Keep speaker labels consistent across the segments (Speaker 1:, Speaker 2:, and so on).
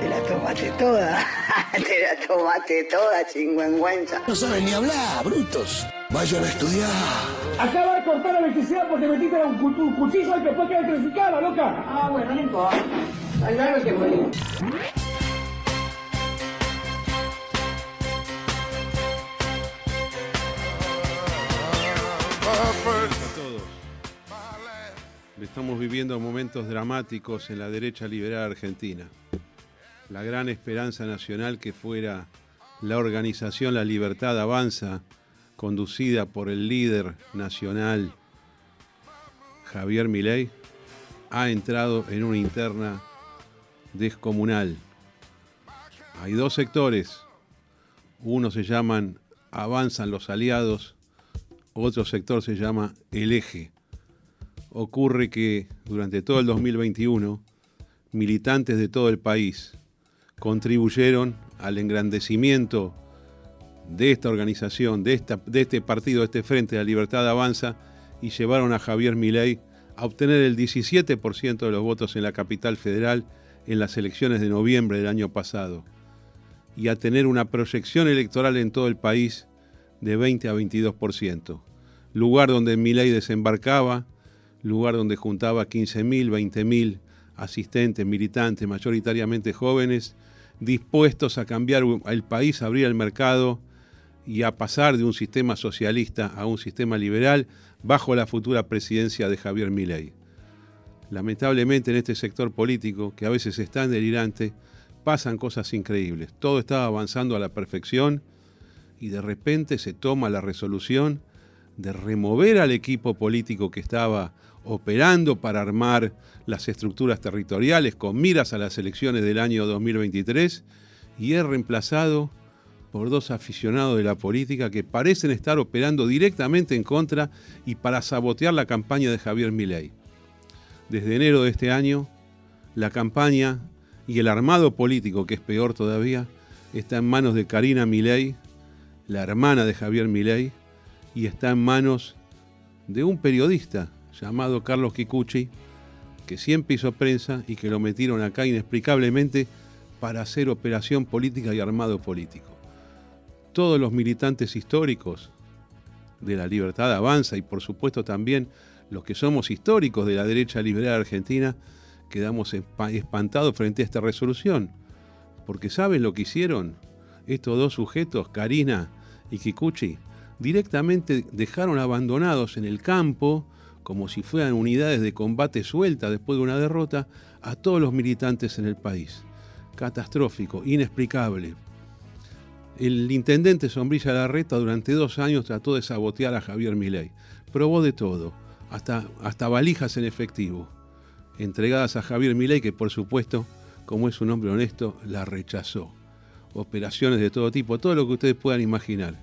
Speaker 1: te la tomaste toda. te la tomaste toda, chingüengüenza.
Speaker 2: No saben ni hablar, brutos. Vayan a estudiar.
Speaker 3: Acaba de cortar la electricidad porque metiste un, cu- un cuchillo y después queda electrificada, loca.
Speaker 1: Ah, bueno, no importa. Al grano que
Speaker 4: todos. Estamos viviendo momentos dramáticos en la derecha liberal argentina. La gran esperanza nacional que fuera la organización La Libertad Avanza, conducida por el líder nacional Javier Milei, ha entrado en una interna descomunal. Hay dos sectores. Uno se llaman Avanzan los Aliados otro sector se llama el eje. Ocurre que durante todo el 2021, militantes de todo el país contribuyeron al engrandecimiento de esta organización, de, esta, de este partido, de este Frente de la Libertad Avanza, y llevaron a Javier Milei a obtener el 17% de los votos en la capital federal en las elecciones de noviembre del año pasado, y a tener una proyección electoral en todo el país de 20 a 22%. Lugar donde Milei desembarcaba, lugar donde juntaba 15.000, 20.000 asistentes, militantes, mayoritariamente jóvenes, dispuestos a cambiar el país, a abrir el mercado y a pasar de un sistema socialista a un sistema liberal bajo la futura presidencia de Javier Milei. Lamentablemente en este sector político, que a veces es tan delirante, pasan cosas increíbles. Todo estaba avanzando a la perfección y de repente se toma la resolución de remover al equipo político que estaba operando para armar las estructuras territoriales con miras a las elecciones del año 2023 y es reemplazado por dos aficionados de la política que parecen estar operando directamente en contra y para sabotear la campaña de Javier Milei. Desde enero de este año, la campaña y el armado político, que es peor todavía, está en manos de Karina Milei, la hermana de Javier Milei, y está en manos de un periodista llamado Carlos Kikuchi, que siempre hizo prensa y que lo metieron acá inexplicablemente para hacer operación política y armado político. Todos los militantes históricos de la libertad avanza y por supuesto también los que somos históricos de la derecha liberal argentina quedamos espantados frente a esta resolución. Porque ¿saben lo que hicieron? Estos dos sujetos, Karina y Kikuchi, directamente dejaron abandonados en el campo, como si fueran unidades de combate sueltas después de una derrota, a todos los militantes en el país. Catastrófico, inexplicable. El intendente Sombrilla Larreta durante dos años trató de sabotear a Javier Milei. Probó de todo, hasta, hasta valijas en efectivo, entregadas a Javier Milei, que por supuesto, como es un hombre honesto, la rechazó. Operaciones de todo tipo, todo lo que ustedes puedan imaginar.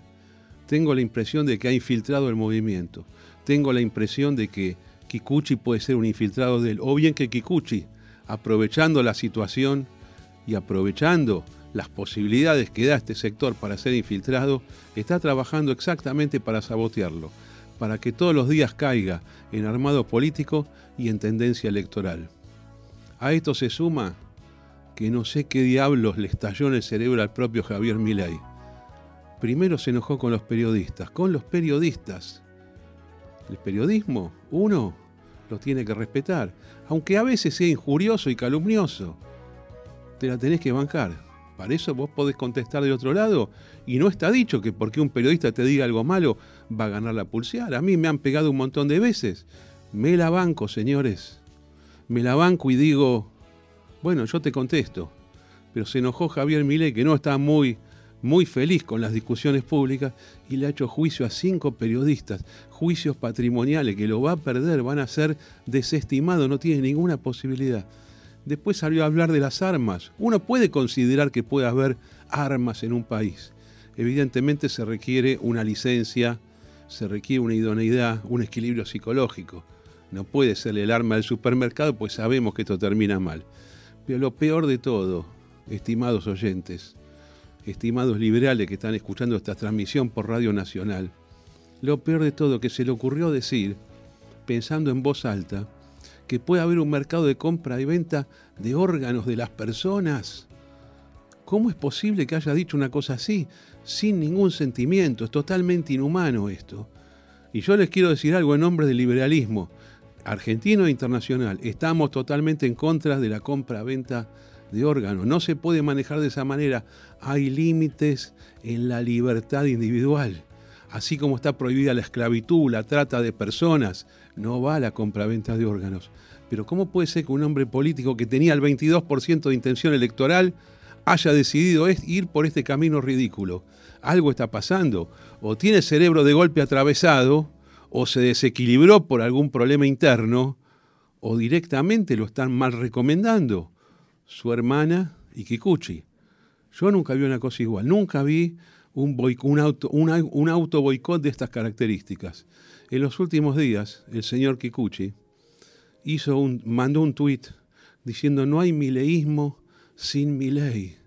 Speaker 4: Tengo la impresión de que ha infiltrado el movimiento. Tengo la impresión de que Kikuchi puede ser un infiltrado de él. O bien que Kikuchi, aprovechando la situación y aprovechando las posibilidades que da este sector para ser infiltrado, está trabajando exactamente para sabotearlo, para que todos los días caiga en armado político y en tendencia electoral. A esto se suma que no sé qué diablos le estalló en el cerebro al propio Javier Milei. Primero se enojó con los periodistas, con los periodistas. El periodismo, uno, lo tiene que respetar, aunque a veces sea injurioso y calumnioso. Te la tenés que bancar. Para eso vos podés contestar de otro lado y no está dicho que porque un periodista te diga algo malo va a ganar la pulsear. A mí me han pegado un montón de veces. Me la banco, señores. Me la banco y digo, bueno, yo te contesto. Pero se enojó Javier Milei que no está muy muy feliz con las discusiones públicas y le ha hecho juicio a cinco periodistas, juicios patrimoniales que lo va a perder, van a ser desestimados, no tiene ninguna posibilidad. Después salió a hablar de las armas. Uno puede considerar que puede haber armas en un país. Evidentemente se requiere una licencia, se requiere una idoneidad, un equilibrio psicológico. No puede ser el arma del supermercado, pues sabemos que esto termina mal. Pero lo peor de todo, estimados oyentes, estimados liberales que están escuchando esta transmisión por Radio Nacional, lo peor de todo que se le ocurrió decir, pensando en voz alta, que puede haber un mercado de compra y venta de órganos de las personas. ¿Cómo es posible que haya dicho una cosa así? Sin ningún sentimiento, es totalmente inhumano esto. Y yo les quiero decir algo en nombre del liberalismo argentino e internacional, estamos totalmente en contra de la compra-venta de órganos. No se puede manejar de esa manera. Hay límites en la libertad individual. Así como está prohibida la esclavitud, la trata de personas, no va la compra-venta de órganos. Pero ¿cómo puede ser que un hombre político que tenía el 22% de intención electoral haya decidido ir por este camino ridículo? Algo está pasando. O tiene cerebro de golpe atravesado, o se desequilibró por algún problema interno, o directamente lo están mal recomendando. Su hermana y Kikuchi. Yo nunca vi una cosa igual, nunca vi un, auto, un auto boicot de estas características. En los últimos días, el señor Kikuchi hizo un, mandó un tuit diciendo no hay mileísmo sin mi ley.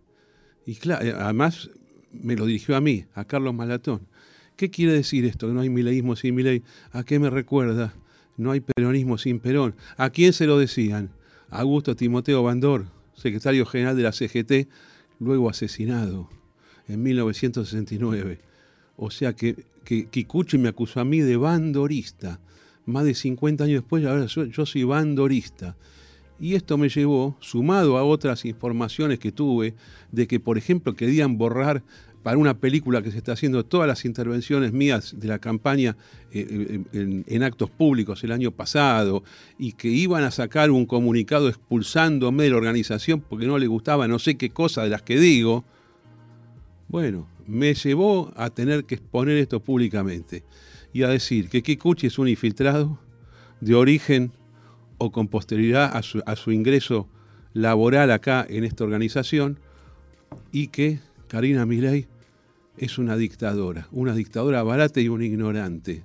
Speaker 4: Y claro, además me lo dirigió a mí, a Carlos Malatón. ¿Qué quiere decir esto? No hay mileísmo sin ley. ¿A qué me recuerda? No hay peronismo sin Perón. ¿A quién se lo decían? Augusto Timoteo Bandor, secretario general de la CGT, luego asesinado en 1969. O sea que, que Kikuchi me acusó a mí de bandorista. Más de 50 años después, ahora yo soy bandorista. Y esto me llevó, sumado a otras informaciones que tuve, de que, por ejemplo, querían borrar para una película que se está haciendo todas las intervenciones mías de la campaña eh, eh, en, actos públicos el año pasado y que iban a sacar un comunicado expulsándome de la organización porque no le gustaba no sé qué cosa de las que digo, bueno, me llevó a tener que exponer esto públicamente y a decir que Kikuchi es un infiltrado de origen o con posterioridad a su, a su ingreso laboral acá en esta organización y que Karina Milei es una dictadora, una dictadora barata y un ignorante.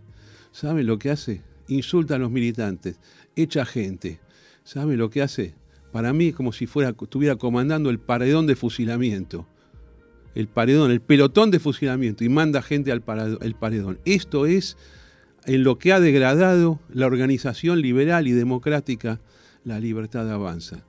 Speaker 4: ¿Saben lo que hace? Insulta a los militantes, echa gente. ¿Saben lo que hace? Para mí es como si fuera, estuviera comandando el paredón de fusilamiento. El paredón, el pelotón de fusilamiento y manda gente al paredón. Esto es en lo que ha degradado la organización liberal y democrática, la libertad avanza.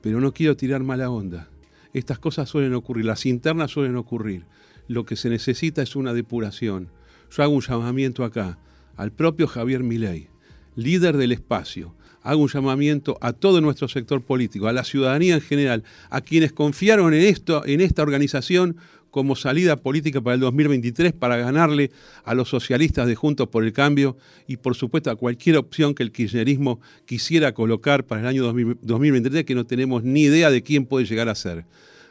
Speaker 4: Pero no quiero tirar mala onda. Estas cosas suelen ocurrir, las internas suelen ocurrir. Lo que se necesita es una depuración. Yo hago un llamamiento acá al propio Javier Milei, líder del espacio. Hago un llamamiento a todo nuestro sector político, a la ciudadanía en general, a quienes confiaron en esto, en esta organización como salida política para el 2023 para ganarle a los socialistas de Juntos por el Cambio y por supuesto a cualquier opción que el kirchnerismo quisiera colocar para el año 2023 que no tenemos ni idea de quién puede llegar a ser.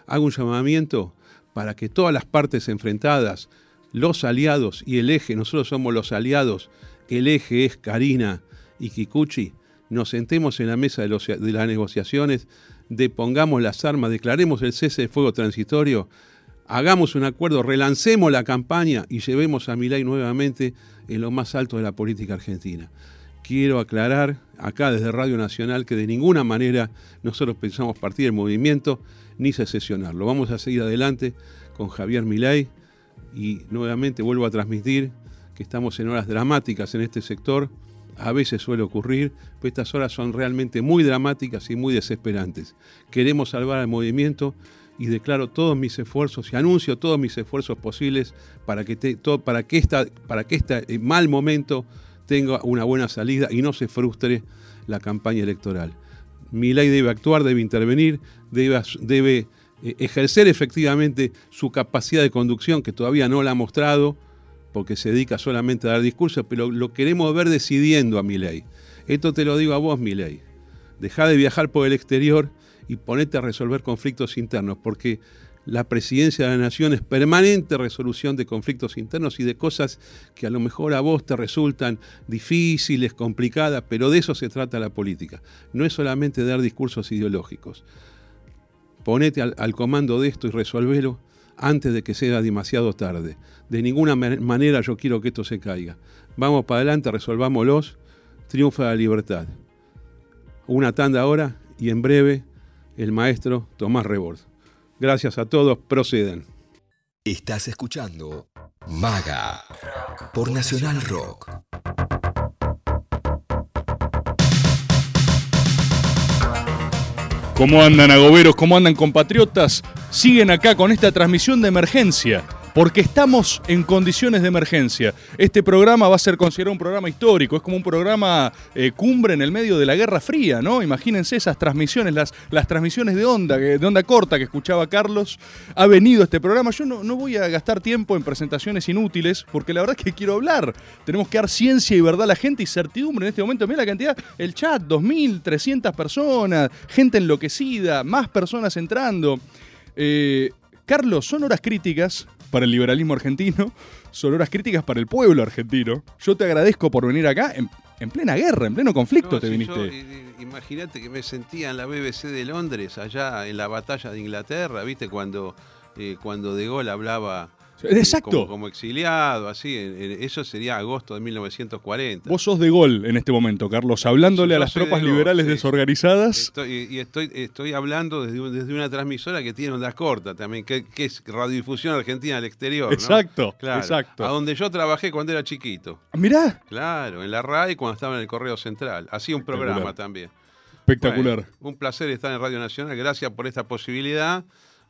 Speaker 4: Hago un llamamiento para que todas las partes enfrentadas, los aliados y el eje, nosotros somos los aliados, el eje es Karina y Kikuchi, nos sentemos en la mesa de, de las negociaciones, depongamos las armas, declaremos el cese de fuego transitorio hagamos un acuerdo, relancemos la campaña y llevemos a Milay nuevamente en lo más alto de la política argentina. Quiero aclarar acá desde Radio Nacional que de ninguna manera nosotros pensamos partir del movimiento ni secesionarlo. Vamos a seguir adelante con Javier Milay y nuevamente vuelvo a transmitir que estamos en horas dramáticas en este sector. A veces suele ocurrir, pero estas horas son realmente muy dramáticas y muy desesperantes. Queremos salvar al movimiento y declaro todos mis esfuerzos y anuncio todos mis esfuerzos posibles para que, para que, esta, para que este mal momento tenga una buena salida y no se frustre la campaña electoral. Mi ley debe actuar, debe intervenir, debe, debe eh, ejercer efectivamente su capacidad de conducción, que todavía no la ha mostrado, porque se dedica solamente a dar discursos, pero lo queremos ver decidiendo a mi ley. Esto te lo digo a vos, mi ley. Deja de viajar por el exterior y ponete a resolver conflictos internos, porque la presidencia de la nación es permanente resolución de conflictos internos y de cosas que a lo mejor a vos te resultan difíciles, complicadas, pero de eso se trata la política. No es solamente dar discursos ideológicos. Ponete al, comando de esto y resolvelo antes de que sea demasiado tarde. De ninguna ma- manera yo quiero que esto se caiga. Vamos para adelante, resolvámoslos. Triunfa la libertad. Una tanda ahora y en breve el maestro Tomás Rebord. Gracias a todos, procedan.
Speaker 2: Estás escuchando Maga por Nacional Rock.
Speaker 5: ¿Cómo andan agoberos? ¿Cómo andan compatriotas? Siguen acá con esta transmisión de emergencia, porque estamos en condiciones de emergencia. Este programa va a ser considerado un programa histórico, es como un programa eh, cumbre en el medio de la Guerra Fría, ¿no? Imagínense esas transmisiones, las, transmisiones de onda, de onda corta que escuchaba Carlos. Ha venido este programa. Yo no, no voy a gastar tiempo en presentaciones inútiles, porque la verdad es que quiero hablar. Tenemos que dar ciencia y verdad a la gente y certidumbre en este momento. Mira la cantidad, el chat, 2.300 personas, gente enloquecida, más personas entrando. Eh, Carlos, son horas críticas para el liberalismo argentino, son horas críticas para el pueblo argentino. Yo te agradezco por venir acá en, en plena guerra, en pleno conflicto
Speaker 4: No,
Speaker 5: te
Speaker 4: si
Speaker 5: viniste.
Speaker 4: eh, eh, Imagínate que me sentía en la BBC de Londres, allá en la batalla de Inglaterra, ¿viste? Cuando, eh, cuando De Gaulle hablaba
Speaker 5: Exacto.
Speaker 4: como, como exiliado, así. eso sería agosto de 1940.
Speaker 5: Vos sos de gol en este momento, Carlos, hablándole
Speaker 4: Yo
Speaker 5: a las
Speaker 4: de
Speaker 5: tropas
Speaker 4: Gol,
Speaker 5: liberales
Speaker 4: sí.
Speaker 5: desorganizadas.
Speaker 4: Estoy, y estoy, estoy hablando desde, desde una transmisora que tiene ondas cortas también, que, que es Radiodifusión Argentina al exterior. ¿no?
Speaker 5: Exacto,
Speaker 4: Claro,
Speaker 5: exacto.
Speaker 4: A donde yo trabajé cuando era chiquito.
Speaker 5: Mirá,
Speaker 4: Claro, en la RAI cuando estaba en el Correo Central. Hacía un programa también.
Speaker 5: espectacular.
Speaker 4: Bueno, un placer estar en Radio Nacional. Gracias por esta posibilidad.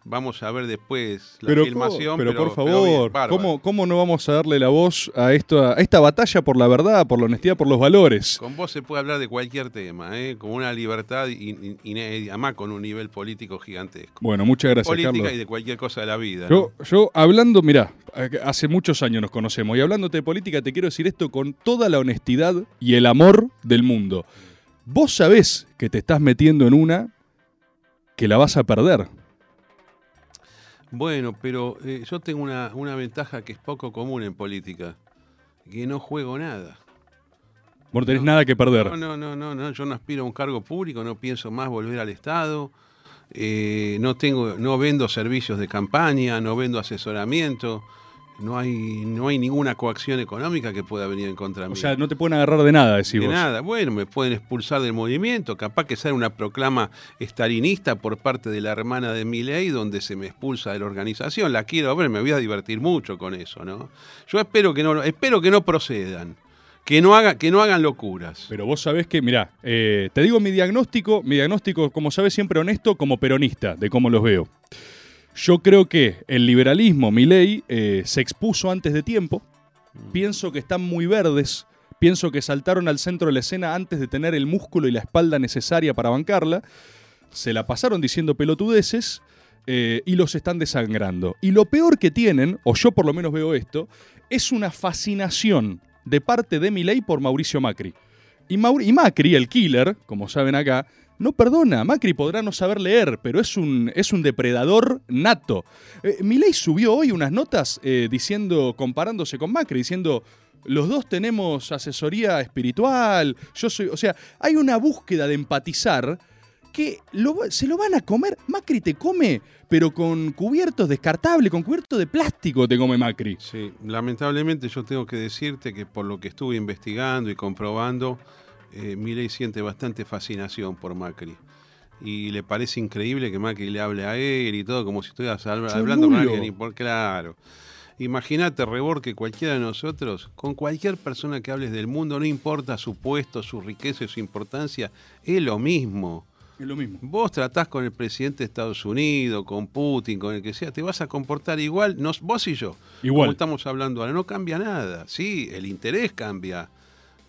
Speaker 4: Vamos a ver después la
Speaker 5: pero,
Speaker 4: filmación.
Speaker 5: pero, por
Speaker 4: pero
Speaker 5: favor,
Speaker 4: bien.
Speaker 5: ¿cómo, ¿cómo no vamos a darle la voz a, esto, a esta batalla por la verdad, por la honestidad, por los valores?
Speaker 4: Con vos se puede hablar de cualquier tema, ¿eh? con una libertad inédita, además con un nivel político gigantesco.
Speaker 5: Bueno, muchas gracias,
Speaker 4: Política
Speaker 5: Carlos.
Speaker 4: y de cualquier cosa de la vida.
Speaker 5: Yo,
Speaker 4: ¿no?
Speaker 5: yo hablando, mirá, hace muchos años nos conocemos y hablándote de política te quiero decir esto con toda la honestidad y el amor del mundo. Vos sabés que te estás metiendo en una que la vas a perder.
Speaker 4: Bueno, pero eh, yo tengo una, una ventaja que es poco común en política, que no juego nada.
Speaker 5: Vos no tenés nada que perder.
Speaker 4: No, no, no, no, no, yo no aspiro a un cargo público, no pienso más volver al Estado, eh, no tengo, no vendo servicios de campaña, no vendo asesoramiento, no hay, no hay ninguna coacción económica que pueda venir en contra
Speaker 5: O
Speaker 4: mío.
Speaker 5: sea, no te pueden agarrar de nada, decís
Speaker 4: de
Speaker 5: vos.
Speaker 4: nada, bueno, me pueden expulsar del movimiento, capaz que sea una proclama estalinista por parte de la hermana de Milei donde se me expulsa de la organización, la quiero ver, me voy a divertir mucho con eso, ¿no? Yo espero que no, espero que no procedan, que no, haga, que no hagan locuras.
Speaker 5: Pero vos sabés que, mirá, eh, te digo mi diagnóstico, mi diagnóstico, como sabés, siempre honesto, como peronista, de cómo los veo. Yo creo que el liberalismo, mi ley, se expuso antes de tiempo. Pienso que están muy verdes. Pienso que saltaron al centro de la escena antes de tener el músculo y la espalda necesaria para bancarla. Se la pasaron diciendo pelotudeces eh, y los están desangrando. Y lo peor que tienen, o yo por lo menos veo esto, es una fascinación de parte de Milei por Mauricio Macri. Y, Mauri- y Macri, el killer, como saben acá, no perdona. Macri podrá no saber leer, pero es un, es un depredador nato. Eh, Milei subió hoy unas notas eh, diciendo, comparándose con Macri, diciendo. Los dos tenemos asesoría espiritual. Yo soy. O sea, hay una búsqueda de empatizar que se lo van a comer. Macri te come, pero con cubiertos descartables, con cubiertos de plástico te come Macri.
Speaker 4: Sí, lamentablemente yo tengo que decirte que por lo que estuve investigando y comprobando, eh, Milei siente bastante fascinación por Macri. Y le parece increíble que Macri le hable a él y todo, como si estuvieras habla- hablando con alguien. y por- claro. Imagínate, Rebor, que cualquiera de nosotros, con cualquier persona que hables del mundo, no importa su puesto, su riqueza y su importancia, es lo mismo.
Speaker 5: Es lo mismo.
Speaker 4: Vos tratás con el presidente de Estados Unidos, con Putin, con el que sea, te vas a comportar igual, nos, vos y yo.
Speaker 5: Igual.
Speaker 4: Como estamos hablando ahora, no cambia nada. Sí, el interés cambia,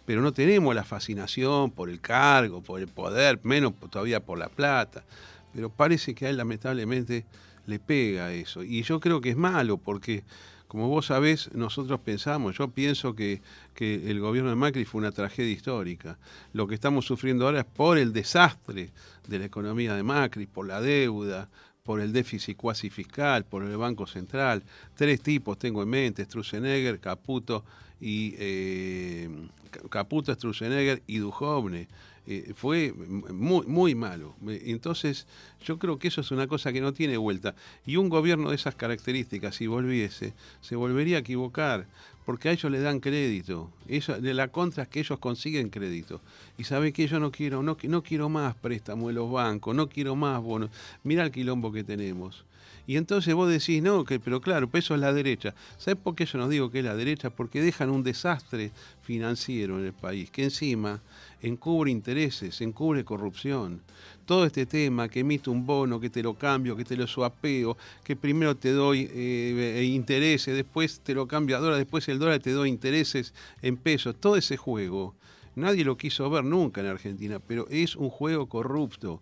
Speaker 4: pero no tenemos la fascinación por el cargo, por el poder, menos todavía por la plata. Pero parece que a él lamentablemente le pega eso. Y yo creo que es malo porque, como vos sabés, nosotros pensamos, yo pienso que, que el gobierno de Macri fue una tragedia histórica. Lo que estamos sufriendo ahora es por el desastre de la economía de Macri, por la deuda, por el déficit cuasi fiscal, por el Banco Central. Tres tipos tengo en mente, Strussenegger, Caputo y eh, Caputo, Strussenegger y Duhovne. Eh, fue muy, muy malo. Entonces, yo creo que eso es una cosa que no tiene vuelta. Y un gobierno de esas características, si volviese, se volvería a equivocar, porque a ellos le dan crédito. De la contra es que ellos consiguen crédito. Y sabe que yo no quiero, no, no quiero más préstamo de los bancos, no quiero más bonos. Mira el quilombo que tenemos. Y entonces vos decís, no, que, pero claro, eso es la derecha. ¿Sabes por qué yo no digo que es la derecha? Porque dejan un desastre financiero en el país, que encima encubre intereses, encubre corrupción. Todo este tema que emite un bono, que te lo cambio, que te lo suapeo, que primero te doy eh, intereses, después te lo cambio a dólar, después el dólar te doy intereses en pesos. Todo ese juego, nadie lo quiso ver nunca en Argentina, pero es un juego corrupto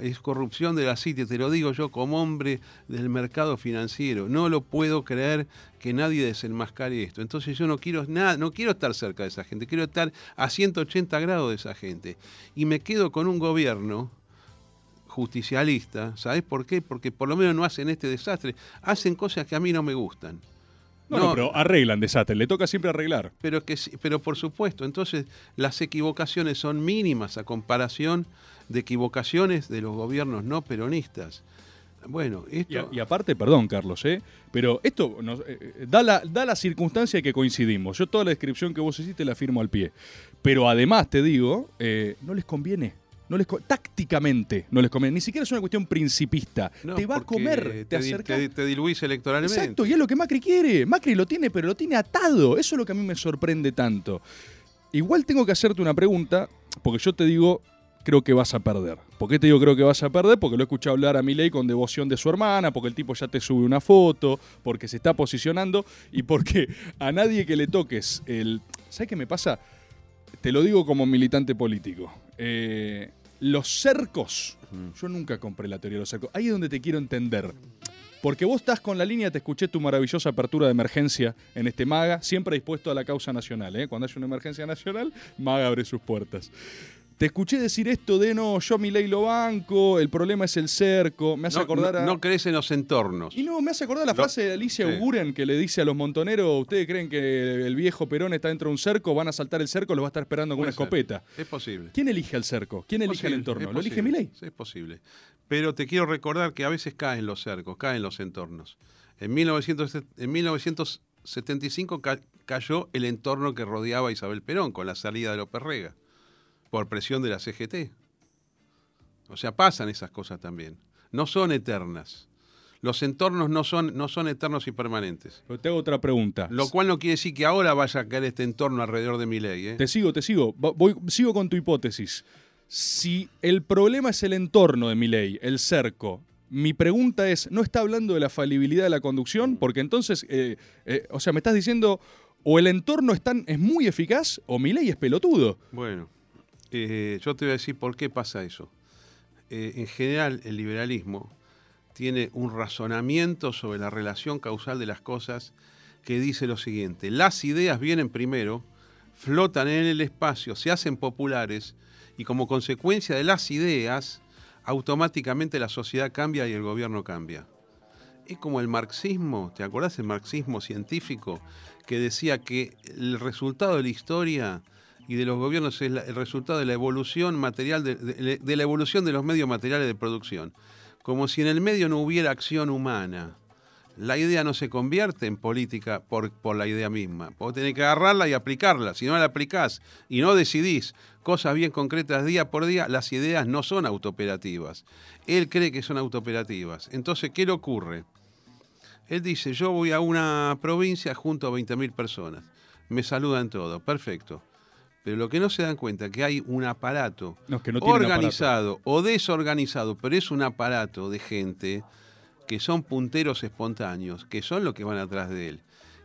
Speaker 4: es corrupción de la CITE, te lo digo yo como hombre del mercado financiero. No lo puedo creer que nadie desenmascare esto. Entonces yo no quiero nada, no quiero estar cerca de esa gente, quiero estar a 180 grados de esa gente. Y me quedo con un gobierno justicialista, ¿sabes por qué? Porque por lo menos no hacen este desastre, hacen cosas que a mí no me gustan.
Speaker 5: No, no, pero arreglan desastre, le toca siempre arreglar.
Speaker 4: Pero, que, pero por supuesto, entonces las equivocaciones son mínimas a comparación de equivocaciones de los gobiernos no peronistas. Bueno, esto...
Speaker 5: y, aparte, perdón, Carlos, ¿eh? pero esto nos, eh, eh, da, la, da la circunstancia que coincidimos. Yo toda la descripción que vos hiciste la firmo al pie. Pero además, te digo, eh, no les conviene. No les tácticamente no les conviene. Ni siquiera es una cuestión principista. te va a comer, te,
Speaker 4: te, te, diluís electoralmente.
Speaker 5: Exacto, y es lo que Macri quiere. Macri lo tiene, pero lo tiene atado. Eso es lo que a mí me sorprende tanto. Igual tengo que hacerte una pregunta, porque yo te digo, creo que vas a perder. ¿Por qué te digo creo que vas a perder? Porque lo he escuchado hablar a Milei con devoción de su hermana, porque el tipo ya te sube una foto, porque se está posicionando y porque a nadie que le toques el... ¿Sabes qué me pasa? Te lo digo como militante político. Eh, los cercos, yo nunca compré la teoría de los cercos. Ahí es donde te quiero entender. Porque vos estás con la línea, te escuché tu maravillosa apertura de emergencia en este MAGA, siempre dispuesto a la causa nacional. ¿eh? Cuando hay una emergencia nacional, MAGA abre sus puertas. Te escuché decir esto de no, yo mi ley lo banco, el problema es el cerco. Me hace acordar
Speaker 4: a. No, crees en los entornos.
Speaker 5: Y no, me hace acordar la frase de Alicia Uguren que le dice a los montoneros: ¿Ustedes creen que el viejo Perón está dentro de un cerco? Van a saltar el cerco, lo va a estar esperando con una escopeta.
Speaker 4: Es posible.
Speaker 5: ¿Quién elige el cerco? ¿Quién elige el entorno? ¿Lo elige Milei?
Speaker 4: Sí, es posible. Pero te quiero recordar que a veces caen los cercos, caen los entornos. En, 1900, en 1975 cayó el entorno que rodeaba a Isabel Perón con la salida de López Rega por presión de la CGT. O sea, pasan esas cosas también. No son eternas. Los entornos no son, no son eternos y permanentes.
Speaker 5: Pero te hago otra pregunta.
Speaker 4: Lo cual no quiere decir que ahora vaya a caer este entorno alrededor de mi ley. ¿eh?
Speaker 5: Te sigo, te sigo. Voy, sigo con tu hipótesis. Si el problema es el entorno de mi ley, el cerco, mi pregunta es, ¿no está hablando de la falibilidad de la conducción? Porque entonces, eh, eh, o sea, me estás diciendo, o el entorno es, tan, es muy eficaz o mi ley es pelotudo.
Speaker 4: Bueno, eh, yo te voy a decir por qué pasa eso. Eh, en general, el liberalismo tiene un razonamiento sobre la relación causal de las cosas que dice lo siguiente, las ideas vienen primero, flotan en el espacio, se hacen populares y como consecuencia de las ideas, automáticamente la sociedad cambia y el gobierno cambia. Es como el marxismo, ¿te acordás del marxismo científico que decía que el resultado de la historia y de los gobiernos es el resultado de la evolución material, de, la evolución de los medios materiales de producción. Como si en el medio no hubiera acción humana. La idea no se convierte en política por, la idea misma. Vos tenés que agarrarla y aplicarla. Si no la aplicás y no decidís cosas bien concretas día por día, las ideas no son autooperativas. Él cree que son autooperativas. Entonces, ¿qué le ocurre? Él dice, yo voy a una provincia junto a 20.000 personas. Me saludan todos. Perfecto. Pero lo que no se dan cuenta es que hay un aparato organizado o desorganizado, pero es un aparato de gente que son punteros espontáneos, que son los que van atrás de él.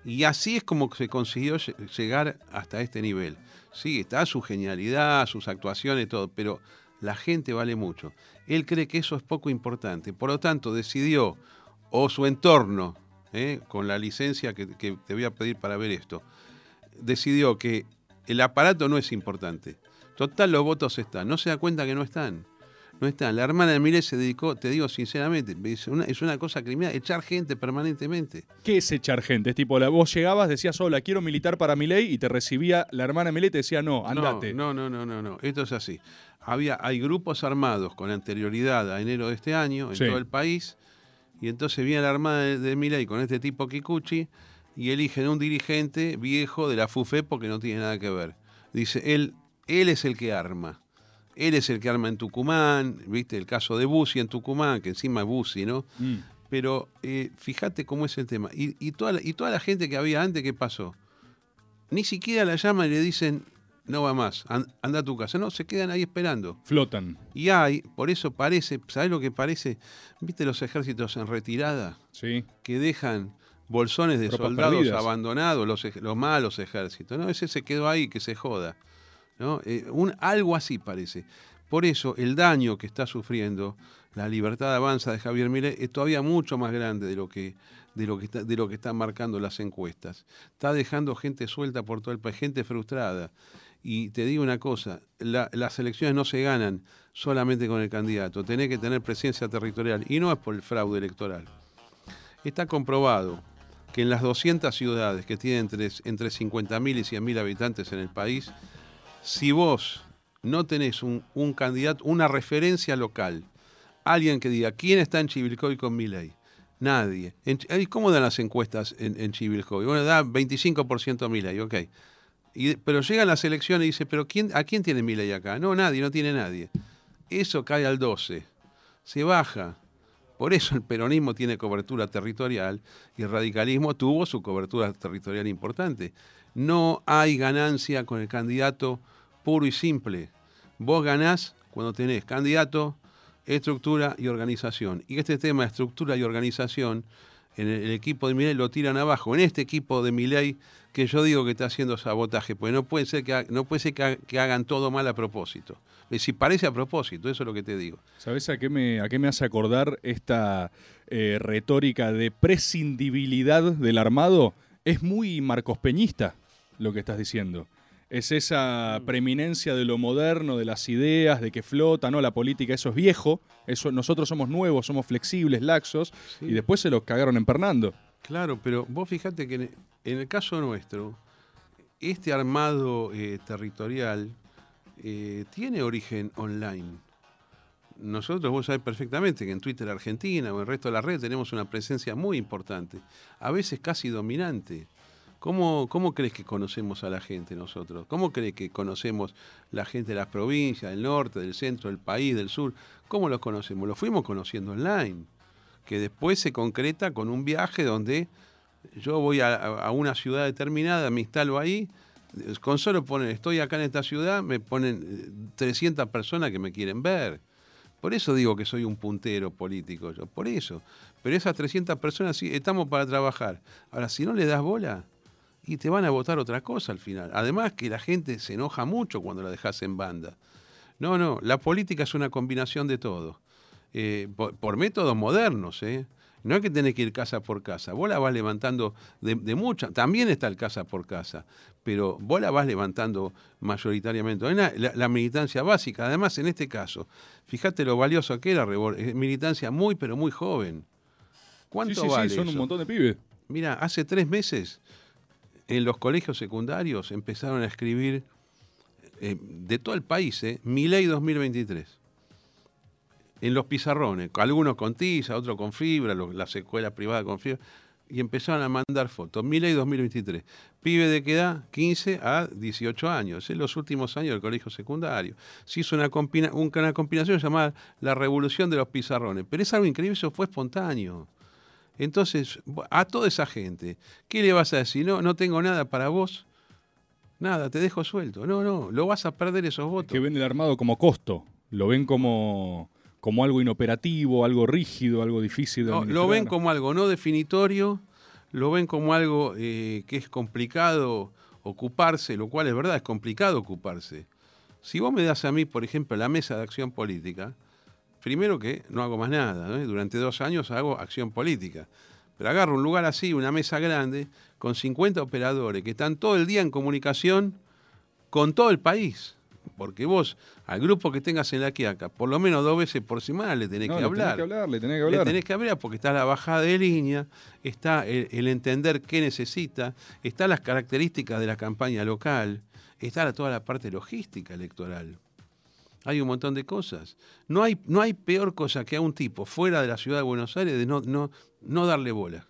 Speaker 4: Y así es como se consiguió llegar hasta este nivel. Sí, está su genialidad, sus actuaciones, todo, pero la gente vale mucho. Él cree que eso es poco importante. Por lo tanto, decidió, o su entorno, ¿eh? con la licencia que te voy a pedir para ver esto, decidió que el aparato no es importante. Total, los votos están. No se da cuenta que no están. no están. La hermana de Milei se dedicó, te digo sinceramente, es una, es una cosa criminal, echar gente permanentemente.
Speaker 5: ¿Qué es echar gente? Es tipo, la, vos llegabas, decías, hola, quiero militar para mi ley, y te recibía la hermana de Milei y te decía, no, andate.
Speaker 4: No, no, no, no, no, esto es así. Había, hay grupos armados con anterioridad a enero de este año en
Speaker 5: Sí.
Speaker 4: todo el país, y entonces viene la armada de, de Milei con este tipo Kikuchi y eligen un dirigente viejo de la FUFE porque no tiene nada que ver. Dice, él, él es el que arma. Él es el que arma en Tucumán, viste el caso de Bussi en Tucumán, que encima es Bussi, ¿no?
Speaker 5: Mm.
Speaker 4: Pero eh, fíjate cómo es el tema. Y, y toda la, y toda la gente que había antes, ¿qué pasó? Ni siquiera la llaman y le dicen, no va más, an- anda a tu casa. No, se quedan ahí esperando.
Speaker 5: Flotan.
Speaker 4: Y hay, por eso parece, ¿sabes lo que parece? ¿Viste los ejércitos en retirada?
Speaker 5: Sí.
Speaker 4: Que dejan bolsones de
Speaker 5: Tropas
Speaker 4: soldados
Speaker 5: perdidas.
Speaker 4: abandonados, los, los malos ejércitos. No, ese se quedó ahí, que se joda. ¿no? Eh, un, algo así parece. Por eso el daño que está sufriendo la libertad avanza de Javier Milei es todavía mucho más grande de lo que de lo que está, de lo que están marcando las encuestas. Está dejando gente suelta por todo el país, gente frustrada. Y te digo una cosa, la- las elecciones no se ganan solamente con el candidato, tenés que tener presencia territorial y no es por el fraude electoral. Está comprobado que en las 200 ciudades que tienen entre, entre 50.000 y 100.000 habitantes en el país, si vos no tenés un, candidato, una referencia local, alguien que diga quién está en Chivilcoy con mi ley, nadie. En ¿Cómo dan las encuestas en, en Chivilcoy? Bueno, da 25% mi ley, ok. Pero llegan las elecciones y dice, pero quién, ¿a quién tiene mi ley acá? No, nadie, no tiene nadie. Eso cae al 12, se baja. Por eso el peronismo tiene cobertura territorial y el radicalismo tuvo su cobertura territorial importante. No hay ganancia con el candidato puro y simple. Vos ganás cuando tenés candidato, estructura y organización. Y este tema de estructura y organización, en el, equipo de Milei lo tiran abajo. En este equipo de Milei, que yo digo que está haciendo sabotaje, porque no puede ser que, no puede ser que, ha- que hagan todo mal a propósito. Si parece a propósito, eso es lo que te digo.
Speaker 5: ¿Sabes a qué me, a qué me hace acordar esta eh, retórica de prescindibilidad del armado? Es muy marcos peñista lo que estás diciendo. Es esa
Speaker 4: Mm.
Speaker 5: preeminencia de lo moderno, de las ideas, de que flota, ¿no? La política, eso es viejo. Eso, nosotros somos nuevos, somos flexibles, laxos,
Speaker 4: Sí.
Speaker 5: y después se los cagaron empernando.
Speaker 4: Claro, pero vos fijate que en, el caso nuestro, este armado eh, territorial eh, tiene origen online. Nosotros, vos sabés perfectamente que en Twitter Argentina o en el resto de la red tenemos una presencia muy importante, a veces casi dominante. ¿Cómo, ¿Cómo crees que conocemos a la gente nosotros? ¿Cómo crees que conocemos la gente de las provincias, del norte, del centro, del país, del sur? ¿Cómo los conocemos? Los fuimos conociendo online, que después se concreta con un viaje donde yo voy a, una ciudad determinada, me instalo ahí, eh, con solo poner estoy acá en esta ciudad, me ponen eh, 300 personas que me quieren ver. Por eso digo que soy un puntero político, yo, por eso. Pero esas 300 personas sí, estamos para trabajar. Ahora, si no le das bola, y te van a votar otra cosa al final. Además que la gente se enoja mucho cuando la dejas en banda. No, no, la política es una combinación de todo. Eh, por, por métodos modernos, ¿eh? No es que tenés que ir casa por casa. Vos la vas levantando de, de mucha. También está el casa por casa. Pero vos la vas levantando mayoritariamente. La, la militancia básica. Además, en este caso, fíjate lo valioso que era Rebor. Es militancia muy, pero muy joven. ¿Cuánto
Speaker 5: sí, sí,
Speaker 4: vale
Speaker 5: sí, son
Speaker 4: eso?
Speaker 5: un montón de pibes.
Speaker 4: Mira, hace tres meses en los colegios secundarios empezaron a escribir eh, de todo el país, eh, Mi Ley 2023. En los pizarrones, algunos con tiza, otros con fibra, los- las escuelas privadas con fibra, y empezaron a mandar fotos. Mi Ley 2023. Pibe de qué edad? 15 a 18 años, en los últimos años del colegio secundario. Se hizo una, combina- un- una combinación llamada La Revolución de los Pizarrones, pero es algo increíble, eso fue espontáneo. Entonces, a toda esa gente, ¿qué le vas a decir? No, no tengo nada para vos. Nada, te dejo suelto. No, no, lo vas a perder esos votos.
Speaker 5: Que ven el armado como costo. Lo ven como, como algo inoperativo, algo rígido, algo difícil de
Speaker 4: No, lo ven como algo no definitorio, lo ven como algo eh, que es complicado ocuparse, lo cual es verdad, es complicado ocuparse. Si vos me das a mí, por ejemplo, la mesa de acción política, primero que no hago más nada, ¿no? durante dos años hago acción política. Pero agarro un lugar así, una mesa grande, con 50 operadores que están todo el día en comunicación con todo el país. Porque vos al grupo que tengas en la quiaca, por lo menos dos veces por semana le tenés
Speaker 5: No,
Speaker 4: que
Speaker 5: le
Speaker 4: hablar.
Speaker 5: tenés que hablar, le tenés que
Speaker 4: Le
Speaker 5: hablar.
Speaker 4: tenés que hablar porque está la bajada de línea, está el, el entender qué necesita, está las características de la campaña local, está toda la parte logística electoral. Hay un montón de cosas. No hay, no hay peor cosa que a un tipo fuera de la ciudad de Buenos Aires de no, no, no darle bola.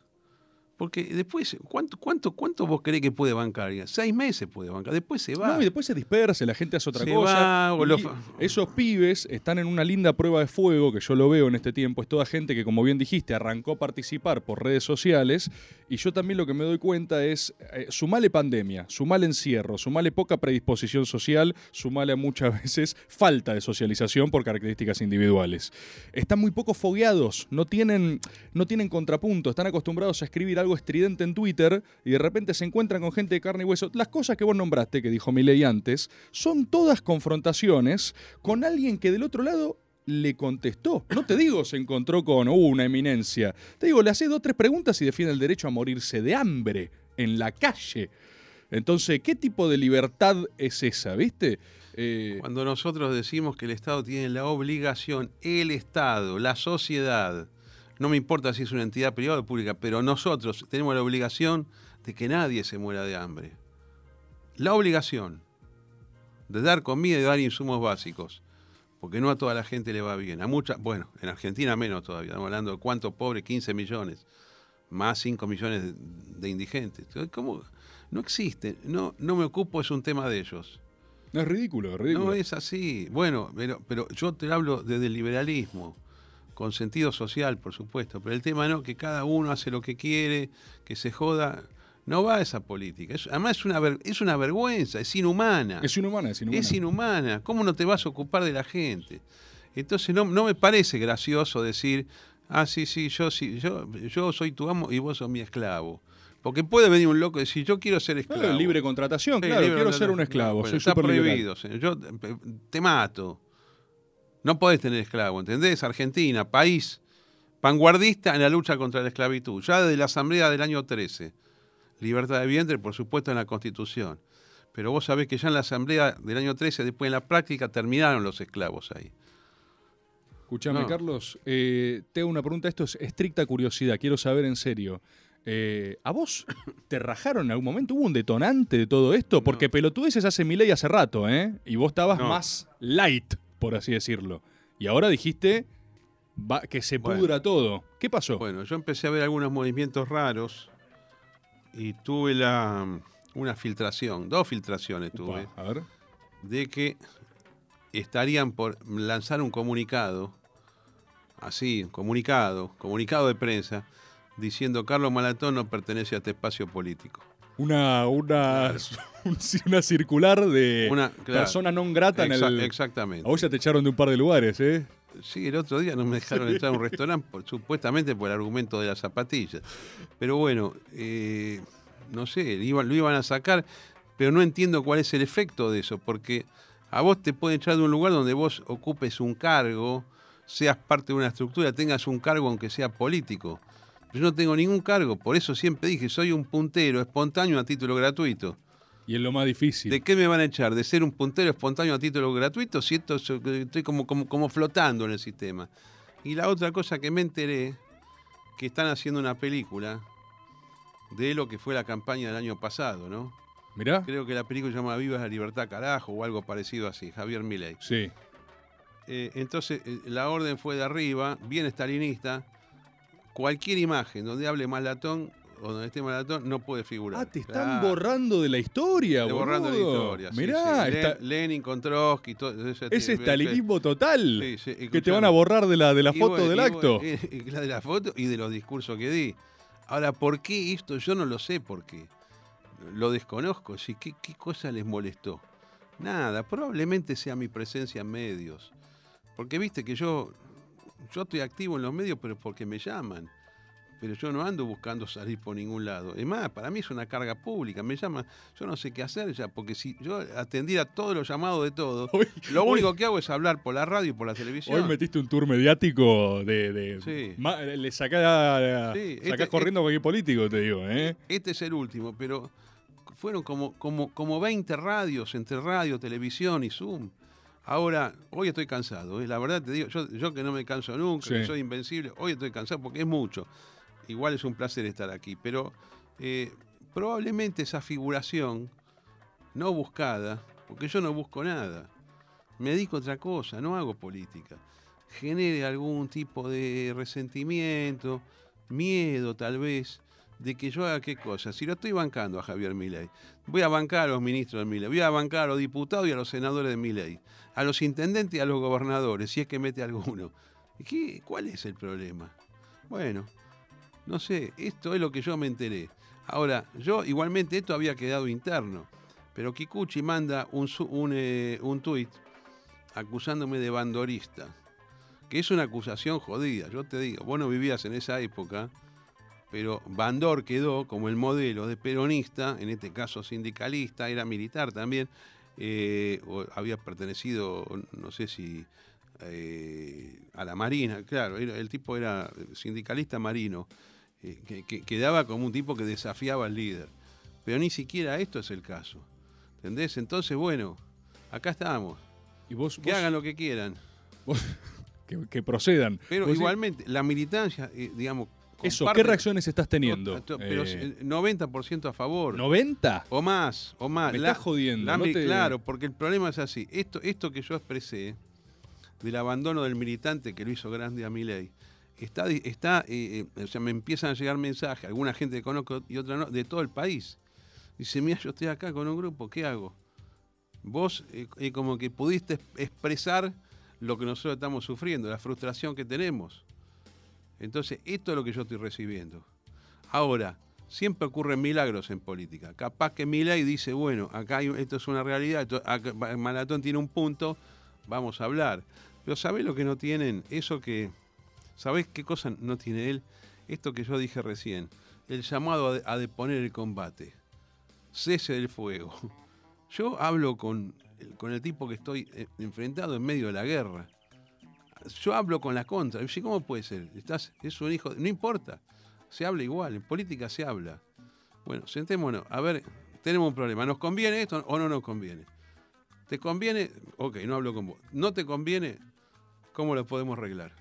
Speaker 4: Porque después, ¿cuánto, cuánto, ¿cuánto vos creés que puede bancar? Seis meses puede bancar, después se va.
Speaker 5: No, y después se dispersa, la gente hace otra
Speaker 4: Se
Speaker 5: cosa.
Speaker 4: va,
Speaker 5: esos pibes están en una linda prueba de fuego que yo lo veo en este tiempo. Es toda gente que, como bien dijiste, arrancó a participar por redes sociales. Y yo también lo que me doy cuenta es, eh, sumale pandemia, sumale encierro, sumale poca predisposición social, sumale muchas veces falta de socialización por características individuales. Están muy poco fogueados, no tienen, no tienen contrapunto, están acostumbrados a escribir algo estridente en Twitter y de repente se encuentran con gente de carne y hueso. Las cosas que vos nombraste, que dijo Milei antes, son todas confrontaciones con alguien que del otro lado le contestó. No te digo se encontró con una eminencia. Te digo, le hace dos o tres preguntas y defiende el derecho a morirse de hambre en la calle. Entonces, ¿qué tipo de libertad es esa, viste? Eh,
Speaker 4: Cuando nosotros decimos que el Estado tiene la obligación, el Estado, la sociedad, no me importa si es una entidad privada o pública, pero nosotros tenemos la obligación de que nadie se muera de hambre. La obligación de dar comida y dar insumos básicos, porque no a toda la gente le va bien. A mucha, bueno, en Argentina menos todavía, estamos hablando de cuántos pobres, 15 millones, más 5 millones de, de indigentes. ¿Cómo? No existe, no, no me ocupo, es un tema de ellos.
Speaker 5: no es ridículo, es ridículo.
Speaker 4: No es así. Bueno, pero, pero yo te hablo desde el liberalismo, con sentido social, por supuesto. Pero el tema no, que cada uno hace lo que quiere, que se joda. No va esa política. Es- además es una, ver- es una vergüenza, es inhumana.
Speaker 5: Es inhumana, es inhumana.
Speaker 4: Es inhumana. ¿Cómo no te vas a ocupar de la gente? Entonces no, no me parece gracioso decir, ah, sí, sí, yo, sí, yo, yo soy tu amo y vos sos mi esclavo. Porque puede venir un loco y decir, yo quiero ser esclavo.
Speaker 5: Claro, libre contratación,
Speaker 4: Sí,
Speaker 5: claro,
Speaker 4: libre
Speaker 5: quiero ser un esclavo,
Speaker 4: Bueno,
Speaker 5: soy
Speaker 4: está prohibido, señor. Yo te mato. No podés tener esclavo, ¿entendés? Argentina, país vanguardista en la lucha contra la esclavitud, ya desde la Asamblea del año 13. Libertad de vientre, por supuesto, en la Constitución. Pero vos sabés que ya en la Asamblea del año 13, después en la práctica, terminaron los esclavos ahí.
Speaker 5: Escuchame,
Speaker 4: No.
Speaker 5: Carlos, eh, te hago una pregunta, esto es estricta curiosidad, quiero saber en serio. Eh, ¿A vos te rajaron en algún momento? ¿Hubo un detonante de todo esto? Porque pelotudeces hace mi ley hace rato, ¿eh? Y vos estabas
Speaker 4: No.
Speaker 5: más light, por así decirlo. Y ahora dijiste va- que se
Speaker 4: Bueno.
Speaker 5: pudra todo. ¿Qué pasó?
Speaker 4: Bueno, yo empecé a ver algunos movimientos raros y tuve la, una filtración, dos filtraciones tuve.
Speaker 5: Upa, a ver.
Speaker 4: de que estarían por lanzar un comunicado, así, comunicado, comunicado de prensa, diciendo Carlos Malatón no pertenece a este espacio político.
Speaker 5: Una, una, una circular de
Speaker 4: Una- claro.
Speaker 5: persona non grata en
Speaker 4: Exa-
Speaker 5: el...
Speaker 4: Exactamente.
Speaker 5: A vos ya te echaron de un par de lugares, ¿eh?
Speaker 4: Sí, el otro día no me dejaron entrar a un restaurante, por- supuestamente por el argumento de las zapatillas. Pero bueno, eh, no sé, lo iban, lo iban a sacar, pero no entiendo cuál es el efecto de eso, porque a vos te pueden echar de un lugar donde vos ocupes un cargo, seas parte de una estructura, tengas un cargo aunque sea político. Yo no tengo ningún cargo, por eso siempre dije, soy un puntero espontáneo a título gratuito.
Speaker 5: Y es lo más difícil.
Speaker 4: ¿De qué me van a echar? ¿De ser un puntero espontáneo a título gratuito? Si esto so- estoy como, como, como flotando en el sistema. Y la otra cosa que me enteré, que están haciendo una película de lo que fue la campaña del año pasado, ¿no?
Speaker 5: Mirá.
Speaker 4: Creo que la película se llama Viva la Libertad Carajo o algo parecido así, Javier Milei.
Speaker 5: Sí.
Speaker 4: Eh, entonces, eh, la orden fue de arriba, bien estalinista. Cualquier imagen donde hable Malatón o donde esté Malatón no puede figurar.
Speaker 5: Ah, te están
Speaker 4: Claro.
Speaker 5: borrando de la historia,
Speaker 4: Te borrando la
Speaker 5: boludo.
Speaker 4: historia.
Speaker 5: Mirá,
Speaker 4: sí. Lenin con Trotsky, todo ese
Speaker 5: es estalinismo total.
Speaker 4: Sí,
Speaker 5: que te van a borrar de la, de la
Speaker 4: Y
Speaker 5: foto
Speaker 4: bueno,
Speaker 5: del
Speaker 4: y
Speaker 5: acto.
Speaker 4: bueno, y- y la de la foto y de los discursos que di. Ahora, ¿por qué esto? Yo no lo sé por qué. Lo desconozco. Sí, ¿qué, ¿Qué cosa les molestó? Nada, probablemente sea mi presencia en medios. Porque viste que yo, yo estoy activo en los medios, pero porque me llaman. Pero yo no ando buscando salir por ningún lado. Es más, para mí es una carga pública. Me llaman, yo no sé qué hacer ya, porque si yo atendiera todos los llamados de todos,
Speaker 5: Hoy-
Speaker 4: lo
Speaker 5: hoy-
Speaker 4: único que hago es hablar por la radio y por la televisión.
Speaker 5: Hoy metiste un tour mediático de. de-
Speaker 4: Sí.
Speaker 5: ma- le sacás,
Speaker 4: Sí,
Speaker 5: sacás
Speaker 4: este-
Speaker 5: corriendo a cualquier político, te digo, ¿eh?
Speaker 4: Este es el último, pero fueron como, como, como 20 radios entre radio, televisión y Zoom. Ahora, hoy estoy cansado, ¿eh? la verdad te digo, yo, yo que no me canso nunca,
Speaker 5: Sí.
Speaker 4: que soy invencible, hoy estoy cansado porque es mucho. Igual es un placer estar aquí, pero eh, probablemente esa figuración no buscada, porque yo no busco nada, me dedico a otra cosa, no hago política, genere algún tipo de resentimiento, miedo tal vez, de que yo haga qué cosa. Si lo estoy bancando a Javier Milei, voy a bancar a los ministros de Milei, voy a bancar a los diputados y a los senadores de Milei, a los intendentes y a los gobernadores, si es que mete alguno. ¿Qué, ¿Cuál es el problema? Bueno, no sé, esto es lo que yo me enteré. Ahora, yo igualmente esto había quedado interno, pero Kikuchi manda un, un, eh, un tuit acusándome de bandorista, que es una acusación jodida. Yo te digo, vos no vivías en esa época, pero Bandor quedó como el modelo de peronista, en este caso sindicalista, era militar también, eh, o había pertenecido, no sé si eh, a la Marina, claro, era- el tipo era sindicalista marino, eh, que, que- quedaba como un tipo que desafiaba al líder. Pero ni siquiera esto es el caso. ¿Entendés? Entonces, bueno, acá estamos.
Speaker 5: Y vos,
Speaker 4: Que
Speaker 5: vos-
Speaker 4: hagan lo que quieran.
Speaker 5: vos- que, que procedan.
Speaker 4: Pero igualmente, la militancia, eh, digamos.
Speaker 5: Eso, ¿qué reacciones estás teniendo?
Speaker 4: To- Pero
Speaker 5: Eh,
Speaker 4: eh, 90% a favor.
Speaker 5: ¿90?
Speaker 4: O más, o más.
Speaker 5: Me
Speaker 4: La-
Speaker 5: estás jodiendo,
Speaker 4: la
Speaker 5: no
Speaker 4: mi-
Speaker 5: te-
Speaker 4: Claro, porque el problema es así. Esto, esto que yo expresé, del abandono del militante que lo hizo grande a Milei, está, di- está eh, eh, o sea, me empiezan a llegar mensajes, alguna gente que conozco y otra no, de todo el país. Dice, mira, yo estoy acá con un grupo, ¿qué hago? Vos eh, eh, como que pudiste es- expresar lo que nosotros estamos sufriendo, la frustración que tenemos. Entonces, esto es lo que yo estoy recibiendo. Ahora, siempre ocurren milagros en política. Capaz que Milei dice, bueno, acá esto es una realidad, esto- Malatón tiene un punto, vamos a hablar. Pero ¿sabés lo que no tienen? Eso que... ¿Sabés qué cosa no tiene él? Esto que yo dije recién, el llamado a, de- a deponer el combate. Cese del fuego. Yo hablo con el, con el tipo que estoy eh, enfrentado en medio de la guerra. Yo hablo con la contra. ¿Cómo puede ser? Estás, es un hijo. de-". No importa. Se habla igual. En política se habla. Bueno, sentémonos. A ver, tenemos un problema. ¿Nos conviene esto o no nos conviene? ¿Te conviene? Ok, no hablo con vos. ¿No te conviene? ¿Cómo lo podemos arreglar?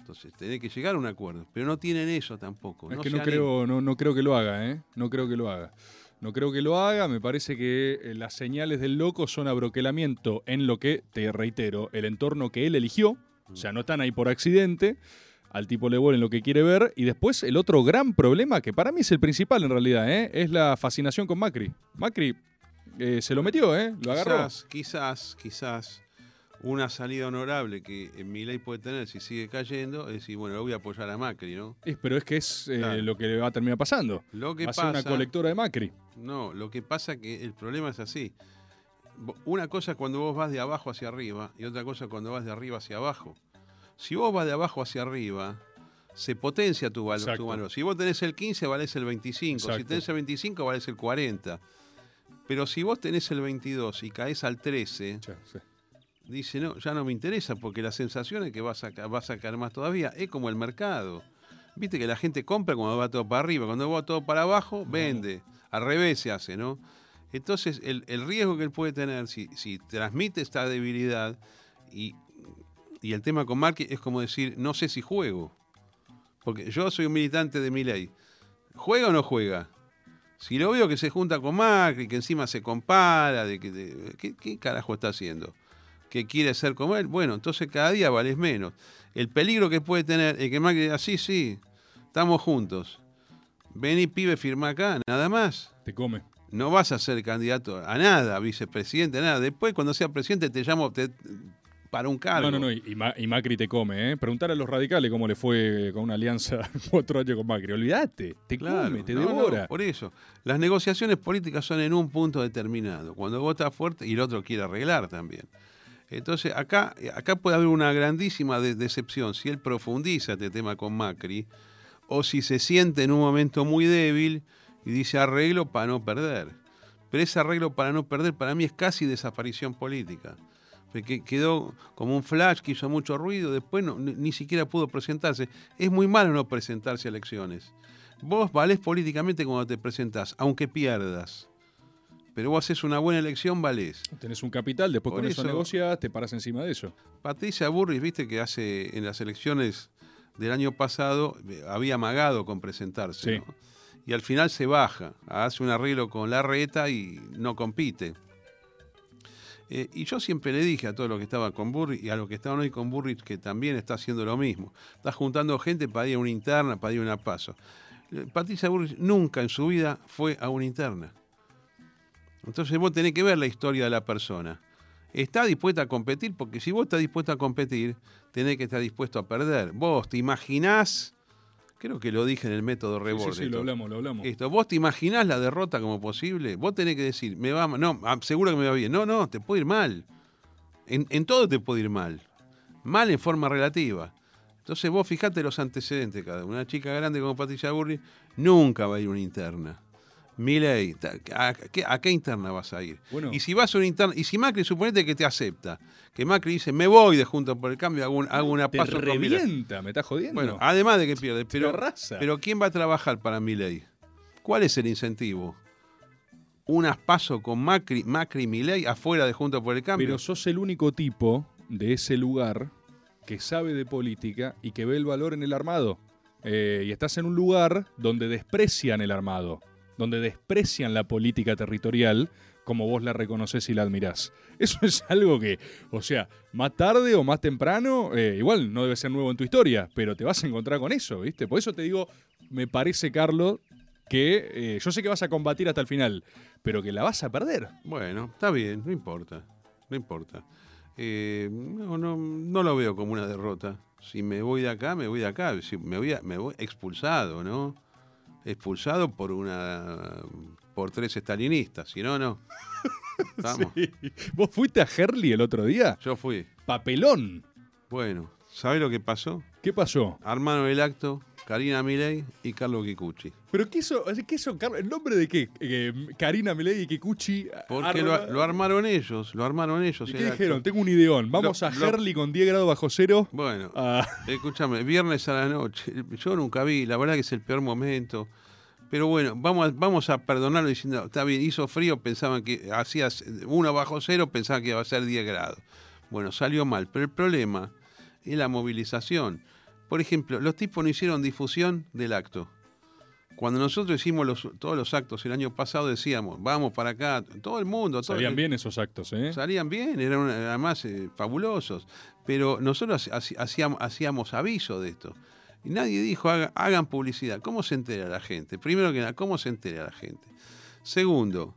Speaker 4: Entonces, tenés que llegar a un acuerdo. Pero no tienen eso tampoco.
Speaker 5: Es
Speaker 4: no
Speaker 5: que no creo, no, no creo que lo haga, ¿eh? No creo que lo haga. No creo que lo haga. Me parece que eh, las señales del loco son abroquelamiento en lo que, te reitero, el entorno que él eligió. O sea, no están ahí por accidente. Al tipo le vuelven lo que quiere ver. Y después el otro gran problema, que para mí es el principal en realidad, ¿eh? es la fascinación con Macri. Macri eh, se lo metió, ¿eh? Lo agarró.
Speaker 4: Quizás, quizás, quizás una salida honorable que mi ley puede tener si sigue cayendo es decir, bueno, lo voy a apoyar a Macri, ¿no?
Speaker 5: Es- pero es que es eh,
Speaker 4: Claro.
Speaker 5: lo que le va a terminar pasando.
Speaker 4: Lo que
Speaker 5: va a ser una colectora de Macri.
Speaker 4: No, lo que pasa que el problema es así. Una cosa es cuando vos vas de abajo hacia arriba y otra cosa es cuando vas de arriba hacia abajo. Si vos vas de abajo hacia arriba, se potencia tu, valor. Si vos tenés el 15, valés el 25. Si tenés el 25, valés el 40. Pero si vos tenés el 22 y caes al 13,
Speaker 5: Sí, sí.
Speaker 4: dice, no, ya no me interesa porque la sensación es que vas a, vas a caer más todavía. Es como el mercado. Viste que la gente compra cuando va todo para arriba, cuando va todo para abajo, vende. Al revés se hace, ¿no? Entonces, el, el riesgo que él puede tener si, si transmite esta debilidad y, y el tema con Marque es como decir, no sé si juego. Porque yo soy un militante de mi ley. ¿Juega o no juega? Si lo veo que se junta con Macri, que encima se compara, de ¿qué, qué carajo está haciendo? Que quiere ser como él, bueno, entonces cada día vales menos. El peligro que puede tener es que Macri diga, sí, sí, estamos juntos. Vení, pibe, firma acá, nada más.
Speaker 5: Te come.
Speaker 4: No vas a ser candidato a nada, vicepresidente, nada. Después, cuando sea presidente, te llamo te- para un cargo.
Speaker 5: No, no, no, y, y Ma- y Macri te come, ¿eh? Preguntar a los radicales cómo le fue con una alianza cuatro años con Macri. Olvídate, te
Speaker 4: Claro,
Speaker 5: come, te
Speaker 4: no, no,
Speaker 5: devora.
Speaker 4: por eso. Las negociaciones políticas son en un punto determinado. Cuando estás fuerte y el otro quiere arreglar también. Entonces, acá, acá puede haber una grandísima de- decepción si él profundiza este tema con Macri o si se siente en un momento muy débil y dice arreglo para no perder. Pero ese arreglo para no perder para mí es casi desaparición política. Porque quedó como un flash que hizo mucho ruido, después no- ni, ni siquiera pudo presentarse. Es muy malo no presentarse a elecciones. Vos valés políticamente cuando te presentás, aunque pierdas. pero vos haces una buena elección, valés.
Speaker 5: Tenés un capital, después
Speaker 4: Por
Speaker 5: con eso,
Speaker 4: eso-
Speaker 5: negociás, te paras encima de eso.
Speaker 4: Patricia Burris, viste que hace en las elecciones del año pasado eh, había amagado con presentarse.
Speaker 5: Sí.
Speaker 4: ¿no? Y al final se baja, hace un arreglo con la reta y no compite. Eh, y yo siempre le dije a todos los que estaban con Burris y a los que estaban hoy con Burris que también está haciendo lo mismo. Está juntando gente para ir a una interna, para ir a una paso. Eh, Patricia Burris nunca en su vida fue a una interna. Entonces vos tenés que ver la historia de la persona. ¿Está dispuesta a competir? Porque si vos estás dispuesto a competir, tenés que estar dispuesto a perder. Vos te imaginás, creo que lo dije en el método
Speaker 5: Sí,
Speaker 4: Rebord.
Speaker 5: sí, sí, lo hablamos, lo hablamos.
Speaker 4: Esto, ¿vos te imaginás la derrota como posible? Vos tenés que decir, me va no, ah, seguro que me va bien. No, no, te puede ir mal. En, en todo te puede ir mal. Mal en forma relativa. Entonces vos fijate los antecedentes de cada uno. Una chica grande como Patricia Burri nunca va a ir una interna. Milei, ¿a qué, a qué interna vas a ir?
Speaker 5: Bueno.
Speaker 4: Y si vas a una interna, y si Macri suponete que te acepta, que Macri dice, me voy de Juntos por el Cambio, hago, un- hago una
Speaker 5: Te
Speaker 4: paso con Milei".
Speaker 5: revienta, me estás jodiendo.
Speaker 4: Bueno, además de que pierde, pero, pero ¿quién va a trabajar para mi ley? ¿Cuál es el incentivo? ¿Unas paso con Macri, Macri y Milei afuera de Juntos por el Cambio?
Speaker 5: Pero sos el único tipo de ese lugar que sabe de política y que ve el valor en el armado. Eh, y estás en un lugar donde desprecian el armado, donde desprecian la política territorial como vos la reconoces y la admirás. Eso es algo que, o sea, más tarde o más temprano, eh, igual no debe ser nuevo en tu historia, pero te vas a encontrar con eso, ¿viste? Por eso te digo, me parece, Carlos, que eh, yo sé que vas a combatir hasta el final, pero que la vas a perder.
Speaker 4: Bueno, está bien, no importa, no importa. Eh, no, no, no lo veo como una derrota. Si me voy de acá, me voy de acá. Si me voy, a- me voy expulsado, ¿no? Expulsado por una por tres estalinistas, si no, no. Vamos.
Speaker 5: Sí. ¿Vos fuiste a Herley el otro día?
Speaker 4: Yo fui.
Speaker 5: Papelón.
Speaker 4: Bueno, ¿sabés lo que pasó?
Speaker 5: ¿Qué pasó?
Speaker 4: Armaron el acto Karina Milei y Carlos Kikuchi.
Speaker 5: ¿Pero qué eso, qué eso Carlos? ¿El nombre de qué? Eh, Karina Milei y Kikuchi.
Speaker 4: Porque
Speaker 5: arma-
Speaker 4: lo, lo armaron ellos, lo armaron ellos.
Speaker 5: ¿Y
Speaker 4: el
Speaker 5: qué dijeron? Tengo un ideón. Vamos
Speaker 4: Lo-
Speaker 5: a
Speaker 4: lo-
Speaker 5: Herley con 10 grados bajo cero.
Speaker 4: Bueno,
Speaker 5: Ah,
Speaker 4: escúchame, viernes a la noche. Yo nunca vi, la verdad que es el peor momento. Pero bueno, vamos a, vamos a perdonarlo diciendo, está bien, hizo frío, pensaban que hacía uno bajo cero, pensaban que iba a ser 10 grados. Bueno, salió mal, pero el problema es la movilización. Por ejemplo, los tipos no hicieron difusión del acto. Cuando nosotros hicimos los- todos los actos el año pasado, decíamos, vamos para acá, todo el mundo. todo
Speaker 5: salían
Speaker 4: el-
Speaker 5: bien esos actos, ¿eh?
Speaker 4: Salían bien, eran además eh, fabulosos. Pero nosotros hacíamos, hacíamos aviso de esto. Y nadie dijo, "Haga- hagan publicidad. ¿Cómo se entera la gente? Primero que nada, ¿cómo se entera la gente? Segundo,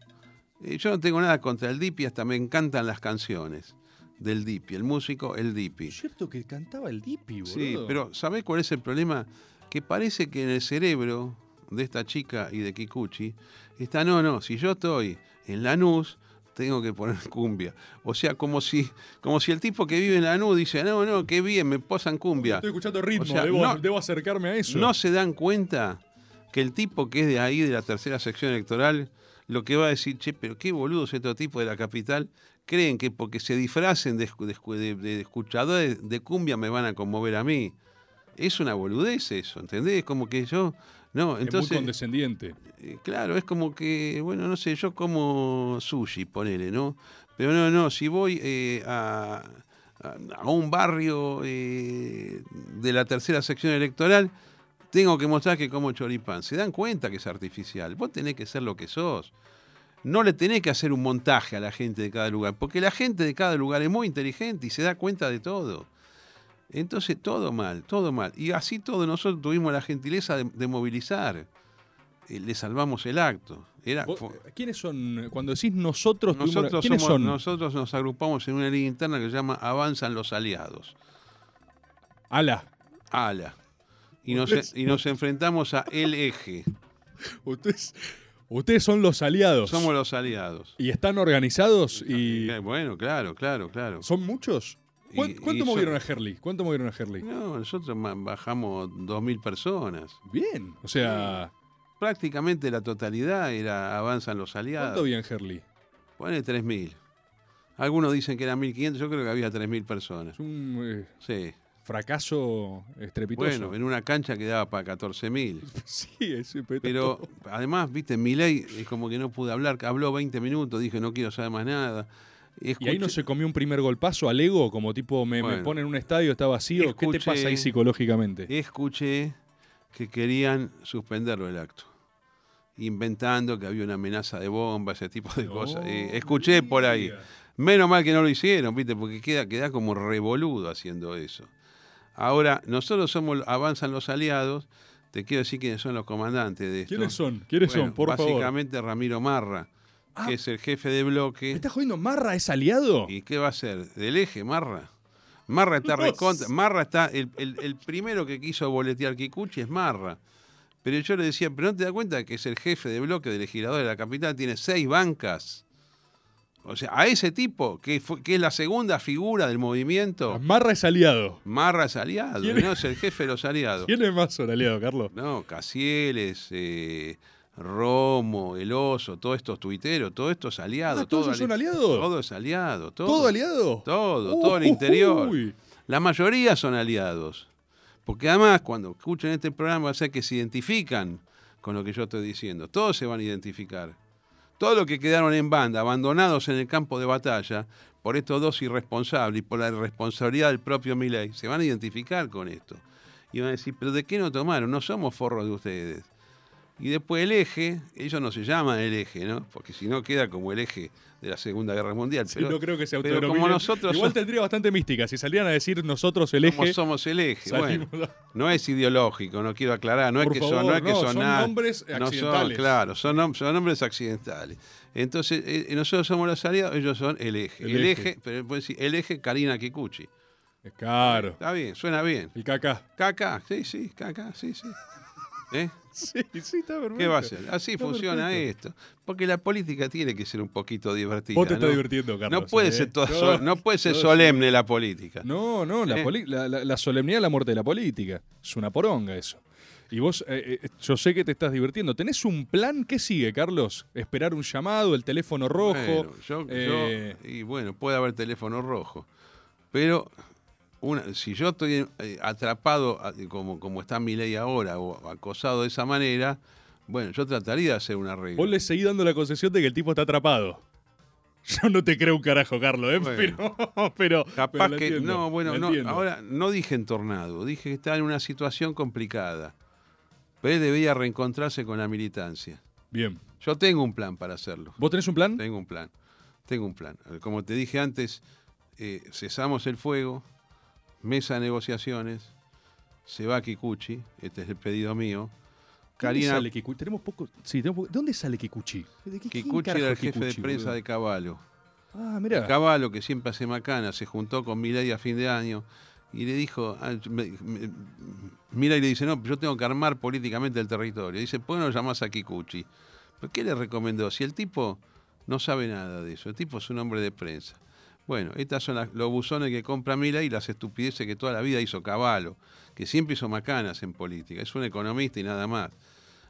Speaker 4: eh, yo no tengo nada contra el Dipi, hasta me encantan las canciones del Dipi, el músico, el Dipi.
Speaker 5: Es cierto que cantaba el Dipi, boludo.
Speaker 4: Sí, pero ¿sabés cuál es el problema? Que parece que en el cerebro de esta chica y de Kikuchi está, no, no, si yo estoy en Lanús, tengo que poner cumbia. O sea, como si, como si el tipo que vive en Lanús dice, no, no, qué bien, me posan cumbia.
Speaker 5: Estoy escuchando ritmo,
Speaker 4: O sea,
Speaker 5: debo,
Speaker 4: no-
Speaker 5: debo acercarme a eso.
Speaker 4: ¿No se dan cuenta que el tipo que es de ahí, de la tercera sección electoral, lo que va a decir, che, pero qué boludos estos tipos de la capital, creen que porque se disfracen de, escu- de escu- de- de escuchadores de cumbia me van a conmover a mí? Es una boludez eso, ¿entendés? Como que yo... No,
Speaker 5: es muy
Speaker 4: entonces...
Speaker 5: condescendiente.
Speaker 4: Eh, Claro, es como que, bueno, no sé, yo como sushi, ponele, ¿no? Pero no, no, si voy eh, a, a- a un barrio eh, de la tercera sección electoral, tengo que mostrar que como choripán. Se dan cuenta que es artificial. Vos tenés que ser lo que sos. No le tenés que hacer un montaje a la gente de cada lugar, porque la gente de cada lugar es muy inteligente y se da cuenta de todo. Entonces, todo mal, todo mal. Y así todos nosotros tuvimos la gentileza de, de movilizar. Eh, le salvamos el acto. Era, fue-
Speaker 5: ¿Quiénes son? Cuando decís nosotros, tuvimos
Speaker 4: nosotros,
Speaker 5: ¿quiénes
Speaker 4: somos-
Speaker 5: son?
Speaker 4: nosotros nos agrupamos en una línea interna que se llama Avanzan los Aliados.
Speaker 5: Ala.
Speaker 4: ALA. Y nos, y nos enfrentamos a El Eje.
Speaker 5: Ustedes, ustedes son los aliados.
Speaker 4: Somos los aliados.
Speaker 5: ¿Y están organizados? y
Speaker 4: Eh, Bueno, claro, claro, claro.
Speaker 5: ¿Son muchos? ¿Cuán-
Speaker 4: Y-
Speaker 5: ¿Cuánto movieron a Herley? ¿Cuánto movieron a Herley?
Speaker 4: No, nosotros bajamos 2.000 personas.
Speaker 5: Bien. O sea,
Speaker 4: Prácticamente la totalidad era Avanzan los
Speaker 5: ¿cuánto
Speaker 4: Aliados.
Speaker 5: había en Herley?
Speaker 4: Pone 3.000. Algunos dicen que eran 1.500, yo creo que había 3.000 personas.
Speaker 5: Un, eh,
Speaker 4: Sí.
Speaker 5: Fracaso estrepitoso.
Speaker 4: Bueno, en una cancha que daba para 14.000.
Speaker 5: sí, es, pero,
Speaker 4: además, viste, Milei es como que no pude hablar, habló 20 minutos, dije no quiero saber más nada.
Speaker 5: y ahí no
Speaker 4: Escuché-
Speaker 5: se comió un primer golpazo al ego, como tipo me, me pone en un estadio, está vacío. ¿Qué te
Speaker 4: Escuché-
Speaker 5: pasa ahí psicológicamente?
Speaker 4: Escuché que querían suspenderlo el acto, inventando que había una amenaza de bomba, ese tipo de cosas. Eh, escuché por ahí. Menos mal que no lo hicieron, ¿viste? Porque queda, queda como revoludo haciendo eso. Ahora, nosotros somos, avanzan los aliados, te quiero decir quiénes son los comandantes de esto.
Speaker 5: ¿Quiénes son? ¿Quiénes
Speaker 4: Bueno,
Speaker 5: son? Por favor.
Speaker 4: Básicamente Ramiro Marra, que es el jefe de bloque.
Speaker 5: ¿Me estás jodiendo? ¿Marra es aliado?
Speaker 4: ¿Y qué va a ser? ¿Del eje, Marra? Marra está recontra. Marra está. El, el- el primero que quiso boletear Kikuchi es Marra. Pero yo le decía, ¿pero no te das cuenta que es el jefe de bloque del legislador de la capital? Tiene seis bancas. O sea, a ese tipo, que, fue- que es la segunda figura del movimiento,
Speaker 5: Marra es aliado.
Speaker 4: Marra es aliado. ¿no? Es el jefe de los aliados.
Speaker 5: ¿Quién es más son aliado, Carlos?
Speaker 4: No, Casieles, eh, Romo, El Oso, todos estos tuiteros, todos estos aliados.
Speaker 5: Ah, ¿todos
Speaker 4: todo
Speaker 5: son
Speaker 4: ali-
Speaker 5: aliados?
Speaker 4: Todo es aliado. Todo,
Speaker 5: ¿Todo aliado?
Speaker 4: Todo, todo el
Speaker 5: Uy.
Speaker 4: interior. La mayoría son aliados. Porque además, cuando escuchen este programa, va a ser que se identifican con lo que yo estoy diciendo. Todos se van a identificar. Todos los que quedaron en banda, abandonados en el campo de batalla, por estos dos irresponsables y por la irresponsabilidad del propio Milei, se van a identificar con esto. Y van a decir, ¿pero de qué no tomaron? No somos forros de ustedes. Y después el eje, ellos no se llaman el eje, ¿no? Porque si no queda como el eje de la Segunda Guerra Mundial.
Speaker 5: Sí,
Speaker 4: pero,
Speaker 5: no creo que se
Speaker 4: pero
Speaker 5: autodenominen.
Speaker 4: como nosotros
Speaker 5: Igual tendría bastante mística. Si salieran a decir nosotros el
Speaker 4: como
Speaker 5: eje.
Speaker 4: somos el eje. Bueno,
Speaker 5: a-
Speaker 4: no es ideológico, no quiero aclarar, no
Speaker 5: Por
Speaker 4: es que
Speaker 5: favor,
Speaker 4: son, no es que
Speaker 5: no,
Speaker 4: son,
Speaker 5: son
Speaker 4: nada-
Speaker 5: nombres
Speaker 4: no son,
Speaker 5: accidentales.
Speaker 4: claro, son, nom- son nombres accidentales. Entonces, eh, nosotros somos los aliados, ellos son el eje.
Speaker 5: El
Speaker 4: El,
Speaker 5: eje.
Speaker 4: eje, pero pueden decir, el eje Karina Kikuchi.
Speaker 5: Claro.
Speaker 4: Está bien, suena bien.
Speaker 5: El caca.
Speaker 4: Caca, sí, sí, caca, sí, sí. ¿Eh?
Speaker 5: Sí, sí, está perfecto.
Speaker 4: ¿Qué va a ser? Así
Speaker 5: Está
Speaker 4: funciona
Speaker 5: perfecto.
Speaker 4: esto. Porque la política tiene que ser un poquito divertida.
Speaker 5: Vos te estás
Speaker 4: ¿no?
Speaker 5: divirtiendo, Carlos.
Speaker 4: No puede
Speaker 5: ¿eh?
Speaker 4: ser todo
Speaker 5: No,
Speaker 4: no puede ser
Speaker 5: no,
Speaker 4: solemne la política.
Speaker 5: No, no, la,
Speaker 4: ¿Eh?
Speaker 5: la- la- la solemnidad de la muerte de la política. Es una poronga eso. Y vos, eh, eh, yo sé que te estás divirtiendo. ¿Tenés un plan? ¿Qué sigue, Carlos? ¿Esperar un llamado, el teléfono rojo?
Speaker 4: Bueno, yo, yo- y bueno, puede haber teléfono rojo. Pero una, si yo estoy eh, atrapado como, como está mi ley ahora o acosado de esa manera, bueno, yo trataría de hacer un arreglo.
Speaker 5: Vos le seguís dando la concesión de que el tipo está atrapado. Yo no te creo un carajo, Carlos, ¿eh?
Speaker 4: Bueno.
Speaker 5: pero, pero.
Speaker 4: Capaz
Speaker 5: pero
Speaker 4: que
Speaker 5: entiendo,
Speaker 4: no, bueno, no, ahora no dije en tornado, dije que está en una situación complicada. Pero él debía reencontrarse con la militancia.
Speaker 5: Bien.
Speaker 4: Yo tengo un plan para hacerlo.
Speaker 5: ¿Vos tenés un plan?
Speaker 4: Tengo un plan. Tengo un plan. Como te dije antes, eh, cesamos el fuego, mesa de negociaciones, se va Kikuchi, este es el pedido mío.
Speaker 5: ¿Dónde
Speaker 4: Karina
Speaker 5: sale Kikuchi? Tenemos poco. Sí, tenemos poco- ¿De dónde sale Kikuchi? ¿De qué-
Speaker 4: Kikuchi era el jefe de prensa de Caballo.
Speaker 5: Ah, mirá.
Speaker 4: Caballo, que siempre hace macana, se juntó con Milei a fin de año y le dijo, ah, me- me- Milei le dice, no, yo tengo que armar políticamente el territorio. Dice, ¿por qué no llamás a Kikuchi? ¿Pero qué le recomendó? Si el tipo no sabe nada de eso, el tipo es un hombre de prensa. Bueno, estas son las- los buzones que compra Milei y las estupideces que toda la vida hizo Caballo, que siempre hizo macanas en política. Es un economista y nada más.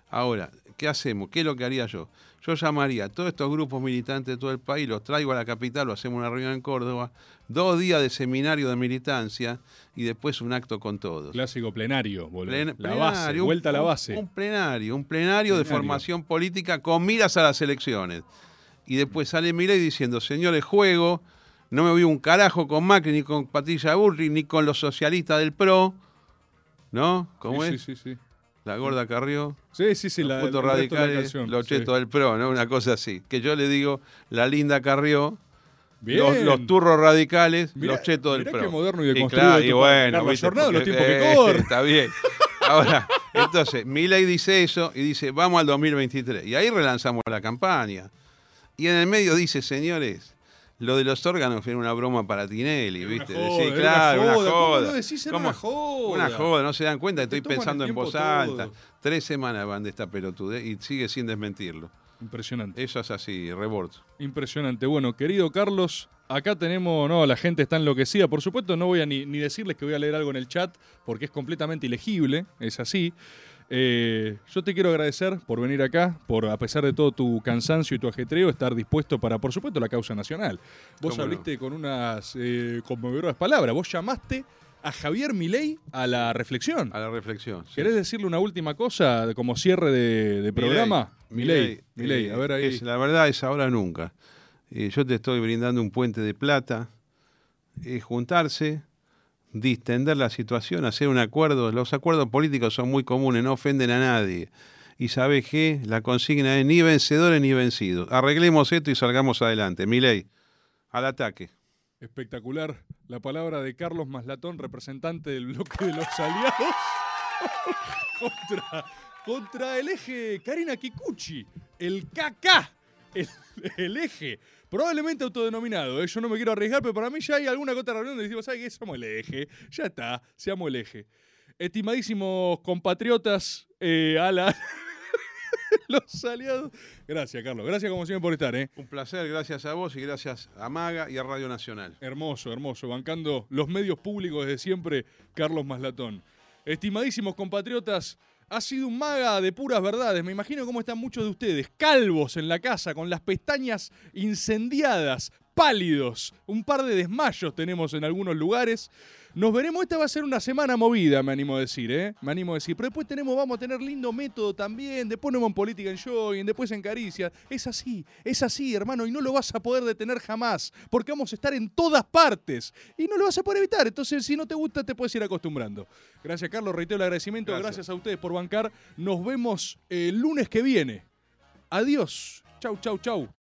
Speaker 4: Ahora, ¿qué hacemos? ¿Qué es lo que haría yo? Yo llamaría a todos estos grupos militantes de todo el país, los traigo a la capital, lo hacemos una reunión en Córdoba, dos días de seminario de militancia y después un acto con todos.
Speaker 5: Clásico plenario.
Speaker 4: Plen-
Speaker 5: la
Speaker 4: plenario,
Speaker 5: base, vuelta a la base.
Speaker 4: Un, plenario, un plenario, de
Speaker 5: Plenario.
Speaker 4: formación política con miras a las elecciones. Y después sale Milei diciendo, señores, juego, no me voy un carajo con Macri, ni con Patricia Burri, ni con los socialistas del PRO. ¿No? ¿Cómo
Speaker 5: sí,
Speaker 4: es?
Speaker 5: Sí, sí, sí.
Speaker 4: La gorda Carrió.
Speaker 5: Sí, sí, sí.
Speaker 4: Los
Speaker 5: La, de la
Speaker 4: radicales, los
Speaker 5: sí.
Speaker 4: chetos del PRO, ¿no? Una cosa así. Que yo le digo, la linda Carrió,
Speaker 5: Bien.
Speaker 4: los, los turros radicales,
Speaker 5: Mirá-
Speaker 4: los chetos del
Speaker 5: mirá
Speaker 4: PRO.
Speaker 5: qué moderno y
Speaker 4: Y
Speaker 5: deconstruido
Speaker 4: claro, y bueno, ¿viste?
Speaker 5: Jornado, los tiempos que
Speaker 4: eh,
Speaker 5: corren.
Speaker 4: Está bien. Ahora, entonces, Milei dice eso y dice, vamos al 2023. Y ahí relanzamos la campaña. Y en el medio dice, señores, lo de los órganos era una broma para Tinelli, ¿viste?
Speaker 5: una joda,
Speaker 4: Sí, claro,
Speaker 5: una
Speaker 4: una
Speaker 5: joda. ¿Cómo
Speaker 4: joda.
Speaker 5: lo decís? Era una joda.
Speaker 4: Una joda, no se dan cuenta, estoy pensando en voz
Speaker 5: todo.
Speaker 4: alta. Tres semanas van de esta pelotudez y sigue sin desmentirlo.
Speaker 5: Impresionante.
Speaker 4: Eso es así, rebordo.
Speaker 5: Impresionante. Bueno, querido Carlos, acá tenemos, no, la gente está enloquecida. Por supuesto, no voy a ni, ni decirles que voy a leer algo en el chat, porque es completamente ilegible, es así. Eh, yo te quiero agradecer por venir acá, por a pesar de todo tu cansancio y tu ajetreo, estar dispuesto para, por supuesto, la causa nacional. Vos
Speaker 4: ¿Cómo no?
Speaker 5: con unas eh, conmovedoras palabras. Vos llamaste a Javier Milei a la reflexión.
Speaker 4: A la reflexión. sí.
Speaker 5: ¿Querés decirle una última cosa como cierre de, de programa? Milei, Milei,
Speaker 4: eh,
Speaker 5: a ver ahí.
Speaker 4: es- la verdad es ahora nunca. Eh, yo te estoy brindando un puente de plata. Juntarse, distender la situación, hacer un acuerdo. Los acuerdos políticos son muy comunes, no ofenden a nadie. Y sabes qué? La consigna es ni vencedores ni vencidos. Arreglemos esto y salgamos adelante. Milei, al ataque.
Speaker 5: Espectacular la palabra de Carlos Maslatón, representante del bloque de los aliados, contra, contra el eje Karina Kikuchi, el KK, el eje, probablemente autodenominado. ¿eh? Yo no me quiero arriesgar, pero para mí ya hay alguna otra reunión donde decimos, ¿sabes qué? Somos el eje, ya está, seamos el eje. Estimadísimos compatriotas, eh, a la- los aliados. Gracias, Carlos. Gracias como siempre por estar, ¿eh?
Speaker 4: Un placer, gracias a vos y gracias a Maga y a Radio Nacional.
Speaker 5: Hermoso, hermoso. Bancando los medios públicos desde siempre, Carlos Maslatón. Estimadísimos compatriotas, ha sido un maga de puras verdades. Me imagino cómo están muchos de ustedes, calvos en la casa, con las pestañas incendiadas, pálidos. Un par de desmayos tenemos en algunos lugares. Nos veremos, esta va a ser una semana movida, me animo a decir, ¿eh? Me animo a decir. Pero después tenemos, vamos a tener lindo método también. Después nos vamos en política en jogging, después en caricia. Es así, es así, hermano, y no lo vas a poder detener jamás. Porque vamos a estar en todas partes. Y no lo vas a poder evitar. Entonces, si no te gusta, te puedes ir acostumbrando. Gracias, Carlos. Reitero el agradecimiento. Gracias,
Speaker 4: Gracias.
Speaker 5: a ustedes por bancar. Nos vemos el lunes que viene. Adiós. Chau, chau, chau.